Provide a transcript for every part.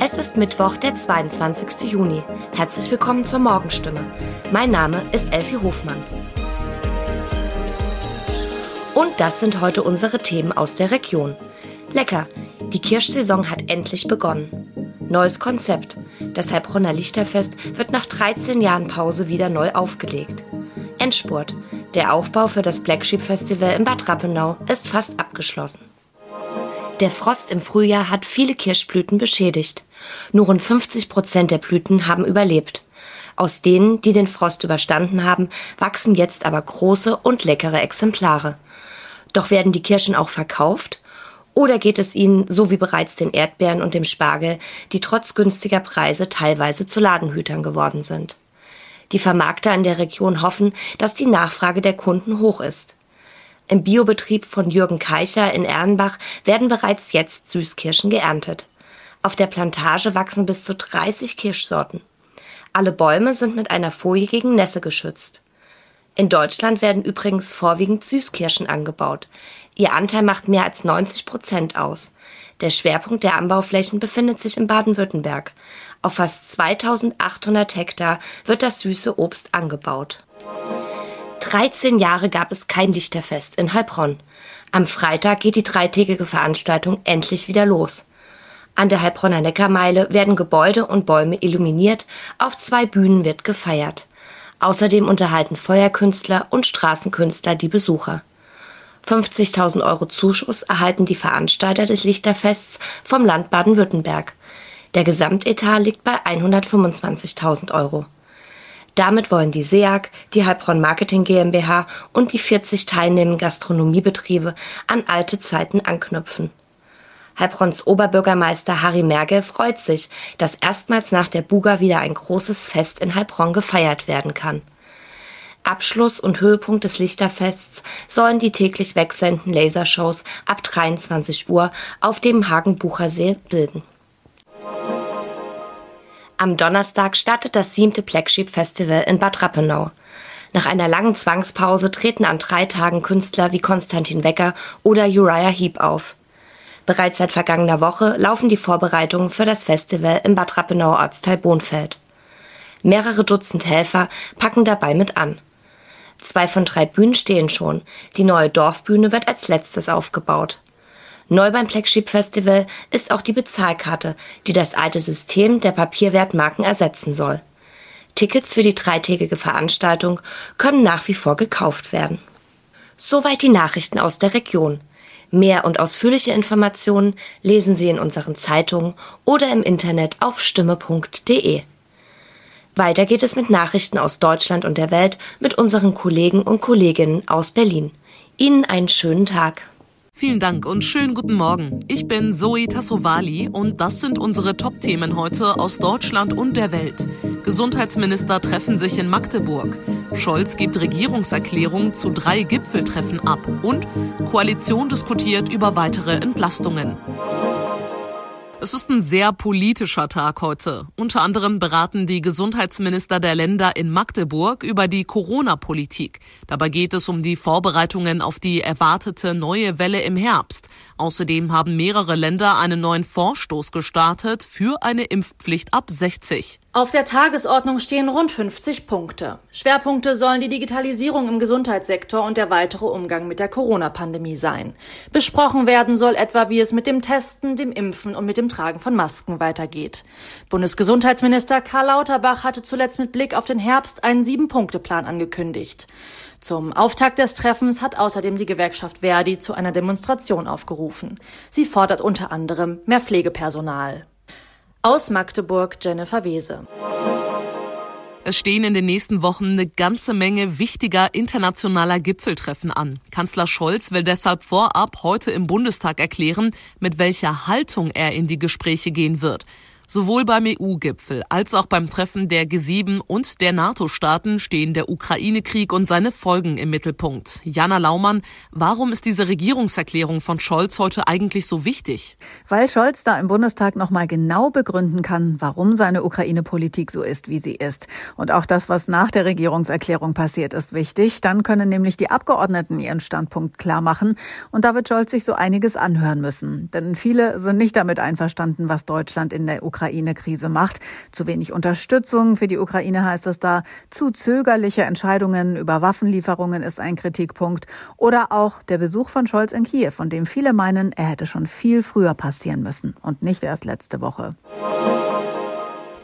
Es ist Mittwoch, der 22. Juni. Herzlich willkommen zur Morgenstimme. Mein Name ist Elfie Hofmann. Und das sind heute unsere Themen aus der Region. Lecker, die Kirschsaison hat endlich begonnen. Neues Konzept. Das Heilbronner Lichterfest wird nach 13 Jahren Pause wieder neu aufgelegt. Endspurt. Der Aufbau für das Black Sheep Festival in Bad Rappenau ist fast abgeschlossen. Der Frost im Frühjahr hat viele Kirschblüten beschädigt. Nur rund 50 Prozent der Blüten haben überlebt. Aus denen, die den Frost überstanden haben, wachsen jetzt aber große und leckere Exemplare. Doch werden die Kirschen auch verkauft? Oder geht es ihnen, so wie bereits den Erdbeeren und dem Spargel, die trotz günstiger Preise teilweise zu Ladenhütern geworden sind? Die Vermarkter in der Region hoffen, dass die Nachfrage der Kunden hoch ist. Im Biobetrieb von Jürgen Keicher in Erlenbach werden bereits jetzt Süßkirschen geerntet. Auf der Plantage wachsen bis zu 30 Kirschsorten. Alle Bäume sind mit einer Folie gegen Nässe geschützt. In Deutschland werden übrigens vorwiegend Süßkirschen angebaut. Ihr Anteil macht mehr als 90 Prozent aus. Der Schwerpunkt der Anbauflächen befindet sich in Baden-Württemberg. Auf fast 2800 Hektar wird das süße Obst angebaut. 13 Jahre gab es kein Lichterfest in Heilbronn. Am Freitag geht die dreitägige Veranstaltung endlich wieder los. An der Heilbronner Neckarmeile werden Gebäude und Bäume illuminiert, auf zwei Bühnen wird gefeiert. Außerdem unterhalten Feuerkünstler und Straßenkünstler die Besucher. 50.000 Euro Zuschuss erhalten die Veranstalter des Lichterfests vom Land Baden-Württemberg. Der Gesamtetat liegt bei 125.000 Euro. Damit wollen die SEAG, die Heilbronn Marketing GmbH und die 40 teilnehmenden Gastronomiebetriebe an alte Zeiten anknüpfen. Heilbronns Oberbürgermeister Harry Mergel freut sich, dass erstmals nach der Buga wieder ein großes Fest in Heilbronn gefeiert werden kann. Abschluss und Höhepunkt des Lichterfests sollen die täglich wechselnden Lasershows ab 23 Uhr auf dem Hagenbuchersee bilden. Am Donnerstag startet das siebte Black Sheep Festival in Bad Rappenau. Nach einer langen Zwangspause treten an drei Tagen Künstler wie Konstantin Wecker oder Uriah Heep auf. Bereits seit vergangener Woche laufen die Vorbereitungen für das Festival im Bad Rappenau Ortsteil Bonfeld. Mehrere Dutzend Helfer packen dabei mit an. Zwei von drei Bühnen stehen schon. Die neue Dorfbühne wird als letztes aufgebaut. Neu beim Black Sheep Festival ist auch die Bezahlkarte, die das alte System der Papierwertmarken ersetzen soll. Tickets für die dreitägige Veranstaltung können nach wie vor gekauft werden. Soweit die Nachrichten aus der Region. Mehr und ausführliche Informationen lesen Sie in unseren Zeitungen oder im Internet auf stimme.de. Weiter geht es mit Nachrichten aus Deutschland und der Welt mit unseren Kollegen und Kolleginnen aus Berlin. Ihnen einen schönen Tag. Vielen Dank und schönen guten Morgen. Ich bin Zoe Tassovali und das sind unsere Top-Themen heute aus Deutschland und der Welt. Gesundheitsminister treffen sich in Magdeburg. Scholz gibt Regierungserklärung zu drei Gipfeltreffen ab und Koalition diskutiert über weitere Entlastungen. Es ist ein sehr politischer Tag heute. Unter anderem beraten die Gesundheitsminister der Länder in Magdeburg über die Corona-Politik. Dabei geht es um die Vorbereitungen auf die erwartete neue Welle im Herbst. Außerdem haben mehrere Länder einen neuen Vorstoß gestartet für eine Impfpflicht ab 60. Auf der Tagesordnung stehen rund 50 Punkte. Schwerpunkte sollen die Digitalisierung im Gesundheitssektor und der weitere Umgang mit der Corona-Pandemie sein. Besprochen werden soll etwa, wie es mit dem Testen, dem Impfen und mit dem Tragen von Masken weitergeht. Bundesgesundheitsminister Karl Lauterbach hatte zuletzt mit Blick auf den Herbst einen Sieben-Punkte-Plan angekündigt. Zum Auftakt des Treffens hat außerdem die Gewerkschaft Verdi zu einer Demonstration aufgerufen. Sie fordert unter anderem mehr Pflegepersonal. Aus Magdeburg Jennifer Wese. Es stehen in den nächsten Wochen eine ganze Menge wichtiger internationaler Gipfeltreffen an. Kanzler Scholz will deshalb vorab heute im Bundestag erklären, mit welcher Haltung er in die Gespräche gehen wird. Sowohl beim EU-Gipfel als auch beim Treffen der G7 und der NATO-Staaten stehen der Ukraine-Krieg und seine Folgen im Mittelpunkt. Jana Laumann, warum ist diese Regierungserklärung von Scholz heute eigentlich so wichtig? Weil Scholz da im Bundestag nochmal genau begründen kann, warum seine Ukraine-Politik so ist, wie sie ist. Und auch das, was nach der Regierungserklärung passiert, ist wichtig. Dann können nämlich die Abgeordneten ihren Standpunkt klar machen. Und da wird Scholz sich so einiges anhören müssen. Denn viele sind nicht damit einverstanden, was Deutschland in der Ukraine Ukraine-Krise macht. Zu wenig Unterstützung für die Ukraine heißt es da. Zu zögerliche Entscheidungen über Waffenlieferungen ist ein Kritikpunkt. Oder auch der Besuch von Scholz in Kiew, von dem viele meinen, er hätte schon viel früher passieren müssen und nicht erst letzte Woche.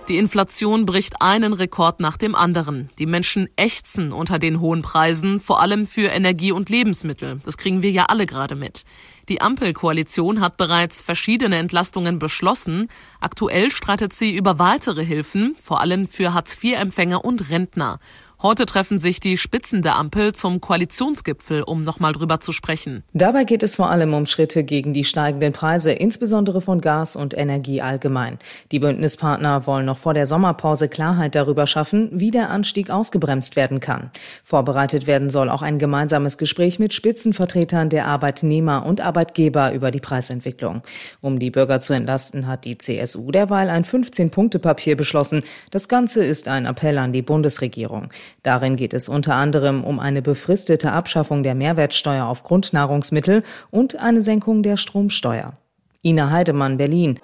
Die Inflation bricht einen Rekord nach dem anderen. Die Menschen ächzen unter den hohen Preisen, vor allem für Energie und Lebensmittel. Das kriegen wir ja alle gerade mit. Die Ampelkoalition hat bereits verschiedene Entlastungen beschlossen. Aktuell streitet sie über weitere Hilfen, vor allem für Hartz-IV-Empfänger und Rentner. Heute treffen sich die Spitzen der Ampel zum Koalitionsgipfel, um nochmal drüber zu sprechen. Dabei geht es vor allem um Schritte gegen die steigenden Preise, insbesondere von Gas und Energie allgemein. Die Bündnispartner wollen noch vor der Sommerpause Klarheit darüber schaffen, wie der Anstieg ausgebremst werden kann. Vorbereitet werden soll auch ein gemeinsames Gespräch mit Spitzenvertretern der Arbeitnehmer und Arbeitgeber über die Preisentwicklung. Um die Bürger zu entlasten, hat die CSU derweil ein 15-Punkte-Papier beschlossen. Das Ganze ist ein Appell an die Bundesregierung. Darin geht es unter anderem um eine befristete Abschaffung der Mehrwertsteuer auf Grundnahrungsmittel und eine Senkung der Stromsteuer. Ina Heidemann, Berlin.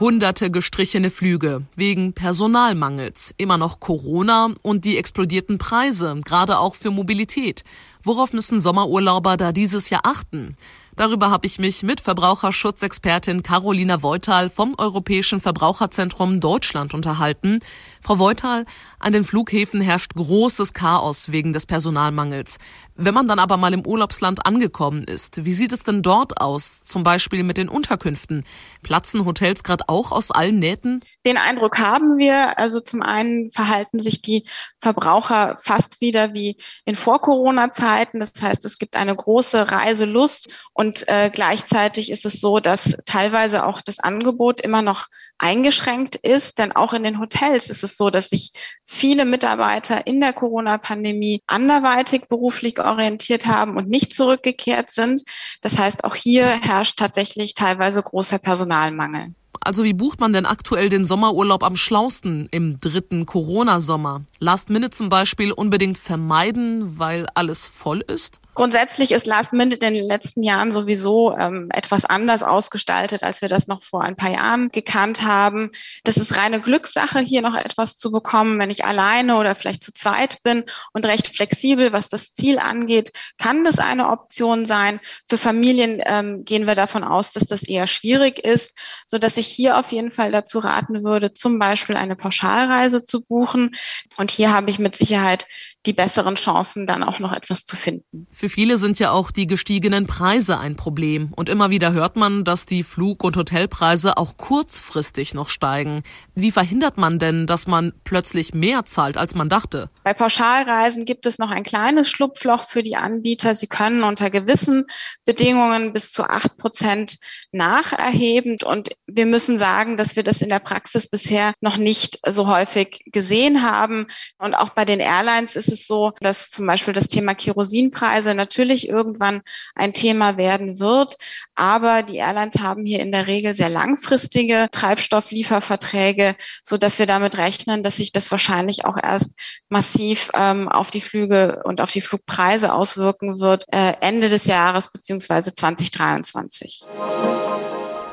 Hunderte gestrichene Flüge wegen Personalmangels, immer noch Corona und die explodierten Preise, gerade auch für Mobilität. Worauf müssen Sommerurlauber da dieses Jahr achten? Darüber habe ich mich mit Verbraucherschutzexpertin Carolina Voital vom Europäischen Verbraucherzentrum Deutschland unterhalten. Frau Voital, an den Flughäfen herrscht großes Chaos wegen des Personalmangels. Wenn man dann aber mal im Urlaubsland angekommen ist, wie sieht es denn dort aus? Zum Beispiel mit den Unterkünften. Platzen Hotels gerade auch aus allen Nähten? Den Eindruck haben wir. Also zum einen verhalten sich die Verbraucher fast wieder wie in Vor-Corona-Zeiten. Das heißt, es gibt eine große Reiselust und äh, gleichzeitig ist es so, dass teilweise auch das Angebot immer noch eingeschränkt ist, denn auch in den Hotels ist es so, dass sich viele Mitarbeiter in der Corona-Pandemie anderweitig beruflich orientiert haben und nicht zurückgekehrt sind. Das heißt, auch hier herrscht tatsächlich teilweise großer Personalmangel. Also wie bucht man denn aktuell den Sommerurlaub am schlausten im dritten Corona-Sommer? Last Minute zum Beispiel unbedingt vermeiden, weil alles voll ist? Grundsätzlich ist Last Minute in den letzten Jahren sowieso ähm, etwas anders ausgestaltet, als wir das noch vor ein paar Jahren gekannt haben. Das ist reine Glückssache, hier noch etwas zu bekommen. Wenn ich alleine oder vielleicht zu zweit bin und recht flexibel, was das Ziel angeht, kann das eine Option sein. Für Familien ähm, gehen wir davon aus, dass das eher schwierig ist, so dass ich hier auf jeden Fall dazu raten würde, zum Beispiel eine Pauschalreise zu buchen. Und hier habe ich mit Sicherheit die besseren Chancen, dann auch noch etwas zu finden. Für viele sind ja auch die gestiegenen Preise ein Problem. Und immer wieder hört man, dass die Flug- und Hotelpreise auch kurzfristig noch steigen. Wie verhindert man denn, dass man plötzlich mehr zahlt, als man dachte? Bei Pauschalreisen gibt es noch ein kleines Schlupfloch für die Anbieter. Sie können unter gewissen Bedingungen bis zu acht Prozent nacherheben. Und wir müssen sagen, dass wir das in der Praxis bisher noch nicht so häufig gesehen haben. Und auch bei den Airlines ist es so, dass zum Beispiel das Thema Kerosinpreise natürlich irgendwann ein Thema werden wird. Aber die Airlines haben hier in der Regel sehr langfristige Treibstofflieferverträge, so dass wir damit rechnen, dass sich das wahrscheinlich auch erst massiv ähm, auf die Flüge und auf die Flugpreise auswirken wird äh, Ende des Jahres beziehungsweise 2023.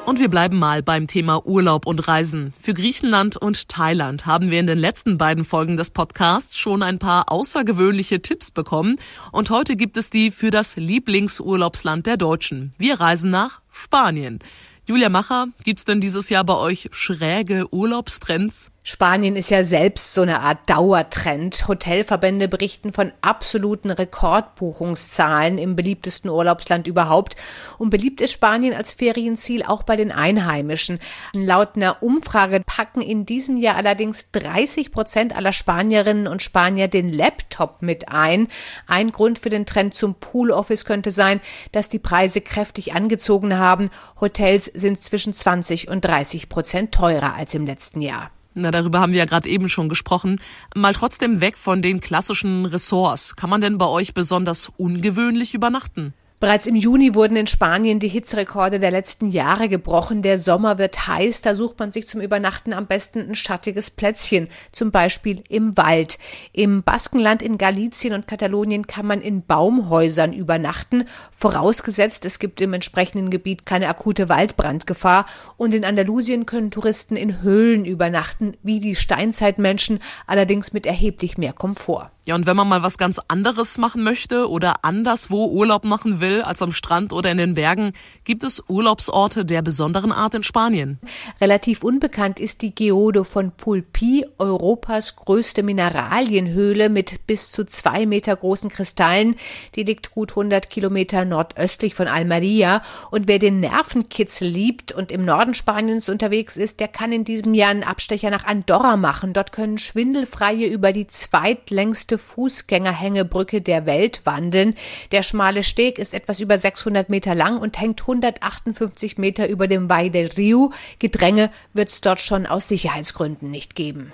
Und wir bleiben mal beim Thema Urlaub und Reisen. Für Griechenland und Thailand haben wir in den letzten beiden Folgen des Podcasts schon ein paar außergewöhnliche Tipps bekommen. Und heute gibt es die für das Lieblingsurlaubsland der Deutschen. Wir reisen nach Spanien. Julia Macher, gibt's denn dieses Jahr bei euch schräge Urlaubstrends? Spanien ist ja selbst so eine Art Dauertrend. Hotelverbände berichten von absoluten Rekordbuchungszahlen im beliebtesten Urlaubsland überhaupt. Und beliebt ist Spanien als Ferienziel auch bei den Einheimischen. Laut einer Umfrage packen in diesem Jahr allerdings 30 Prozent aller Spanierinnen und Spanier den Laptop mit ein. Ein Grund für den Trend zum Pool Office könnte sein, dass die Preise kräftig angezogen haben. Hotels sind zwischen 20 und 30 Prozent teurer als im letzten Jahr. Na, darüber haben wir ja gerade eben schon gesprochen. Mal trotzdem weg von den klassischen Ressorts. Kann man denn bei euch besonders ungewöhnlich übernachten? Bereits im Juni wurden in Spanien die Hitzerekorde der letzten Jahre gebrochen. Der Sommer wird heiß, da sucht man sich zum Übernachten am besten ein schattiges Plätzchen, zum Beispiel im Wald. Im Baskenland in Galicien und Katalonien kann man in Baumhäusern übernachten, vorausgesetzt es gibt im entsprechenden Gebiet keine akute Waldbrandgefahr. Und in Andalusien können Touristen in Höhlen übernachten, wie die Steinzeitmenschen, allerdings mit erheblich mehr Komfort. Ja, und wenn man mal was ganz anderes machen möchte oder anderswo Urlaub machen will, will als am Strand oder in den Bergen, gibt es Urlaubsorte der besonderen Art in Spanien. Relativ unbekannt ist die Geodo von Pulpi, Europas größte Mineralienhöhle mit bis zu zwei Meter großen Kristallen. Die liegt gut 100 Kilometer nordöstlich von Almeria. Und wer den Nervenkitzel liebt und im Norden Spaniens unterwegs ist, der kann in diesem Jahr einen Abstecher nach Andorra machen. Dort können Schwindelfreie über die zweitlängste Fußgängerhängebrücke der Welt wandeln. Der schmale Steg ist etwas über 600 Meter lang und hängt 158 Meter über dem Valle del Rio. Gedränge wird es dort schon aus Sicherheitsgründen nicht geben.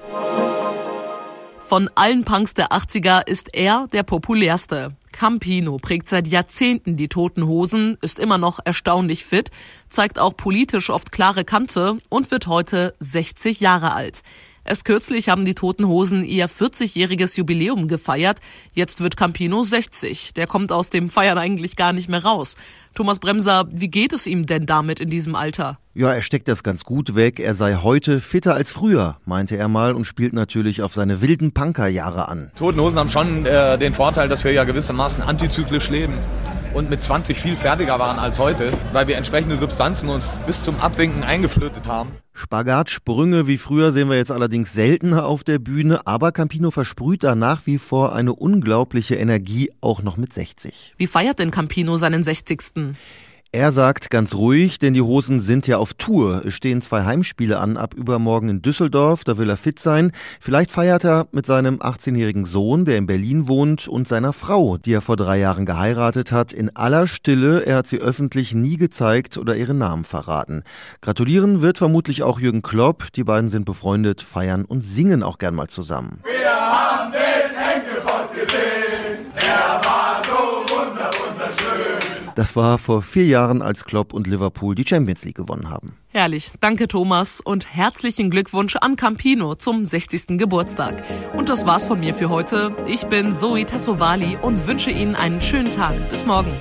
Von allen Punks der 80er ist er der populärste. Campino prägt seit Jahrzehnten die toten Hosen, ist immer noch erstaunlich fit, zeigt auch politisch oft klare Kante und wird heute 60 Jahre alt. Erst kürzlich haben die Toten Hosen ihr 40-jähriges Jubiläum gefeiert. Jetzt wird Campino 60. Der kommt aus dem Feiern eigentlich gar nicht mehr raus. Thomas Bremser, wie geht es ihm denn damit in diesem Alter? Ja, er steckt das ganz gut weg. Er sei heute fitter als früher, meinte er mal und spielt natürlich auf seine wilden Punkerjahre an. Toten Hosen haben schon äh, den Vorteil, dass wir ja gewissermaßen antizyklisch leben und mit 20 viel fertiger waren als heute, weil wir entsprechende Substanzen uns bis zum Abwinken eingeflötet haben. Spagatsprünge wie früher sehen wir jetzt allerdings seltener auf der Bühne, aber Campino versprüht da nach wie vor eine unglaubliche Energie, auch noch mit 60. Wie feiert denn Campino seinen 60. Er sagt ganz ruhig, denn die Hosen sind ja auf Tour. Es stehen zwei Heimspiele an ab übermorgen in Düsseldorf, da will er fit sein. Vielleicht feiert er mit seinem 18-jährigen Sohn, der in Berlin wohnt, und seiner Frau, die er vor drei Jahren geheiratet hat, in aller Stille. Er hat sie öffentlich nie gezeigt oder ihren Namen verraten. Gratulieren wird vermutlich auch Jürgen Klopp. Die beiden sind befreundet, feiern und singen auch gern mal zusammen. Wir haben den Das war vor vier Jahren, als Klopp und Liverpool die Champions League gewonnen haben. Herrlich. Danke, Thomas. Und herzlichen Glückwunsch an Campino zum 60. Geburtstag. Und das war's von mir für heute. Ich bin Zoe Tassovali und wünsche Ihnen einen schönen Tag. Bis morgen.